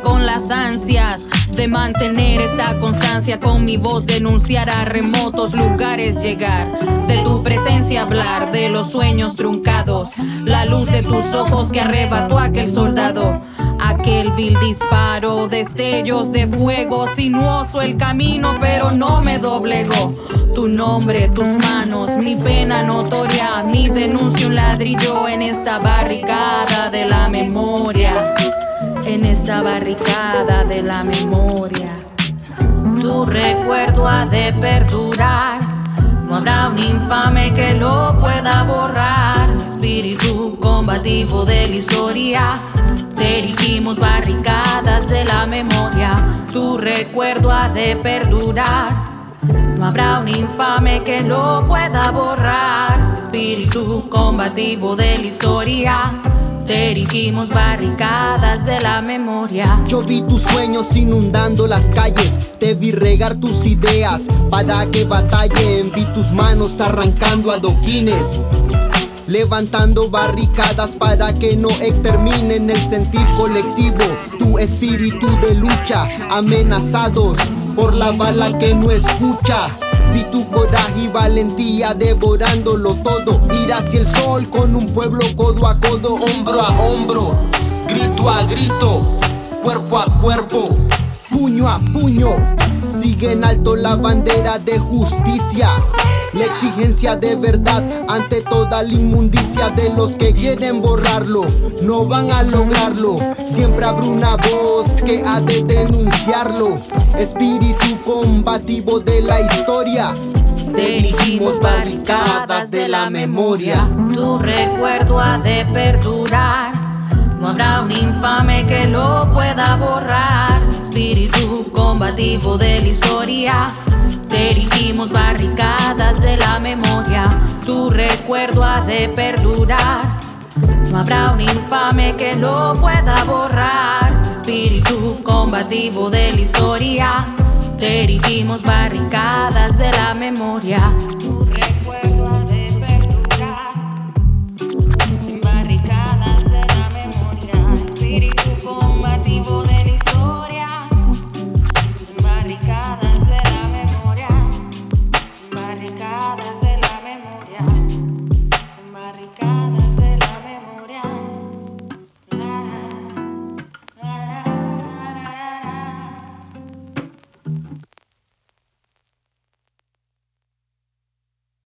con las ansias de mantener esta constancia con mi voz, denunciar a remotos lugares, llegar de tu presencia, hablar de los sueños truncados, la luz de tus ojos que arrebató aquel soldado. Aquel vil disparo, destellos de fuego, sinuoso el camino, pero no me doblegó. Tu nombre, tus manos, mi pena notoria, mi denuncia, un ladrillo en esta barricada de la memoria en esta barricada de la memoria. Tu recuerdo ha de perdurar, no habrá un infame que lo pueda borrar. Espíritu combativo de la historia, dirigimos barricadas de la memoria. Tu recuerdo ha de perdurar. No habrá un infame que lo pueda borrar. Espíritu combativo de la historia erigimos barricadas de la memoria. Yo vi tus sueños inundando las calles, te vi regar tus ideas para que batallen. Vi tus manos arrancando adoquines. Levantando barricadas para que no exterminen el sentir colectivo, tu espíritu de lucha, amenazados por la bala que no escucha. Vi tu coraje y valentía devorándolo todo. Ir hacia el sol con un pueblo codo a codo, hombro a hombro, grito a grito, cuerpo a cuerpo, puño a puño. Sigue en alto la bandera de justicia. La exigencia de verdad ante toda la inmundicia de los que quieren borrarlo, no van a lograrlo. Siempre habrá una voz que ha de denunciarlo. Espíritu combativo de la historia. Dirigimos barricadas de la memoria. Tu recuerdo ha de perdurar. No habrá un infame que lo pueda borrar. Combativo de la historia Dirigimos barricadas de la memoria, tu recuerdo ha de perdurar. No habrá un infame que lo pueda borrar. Espíritu combativo de la historia, dirigimos barricadas de la memoria.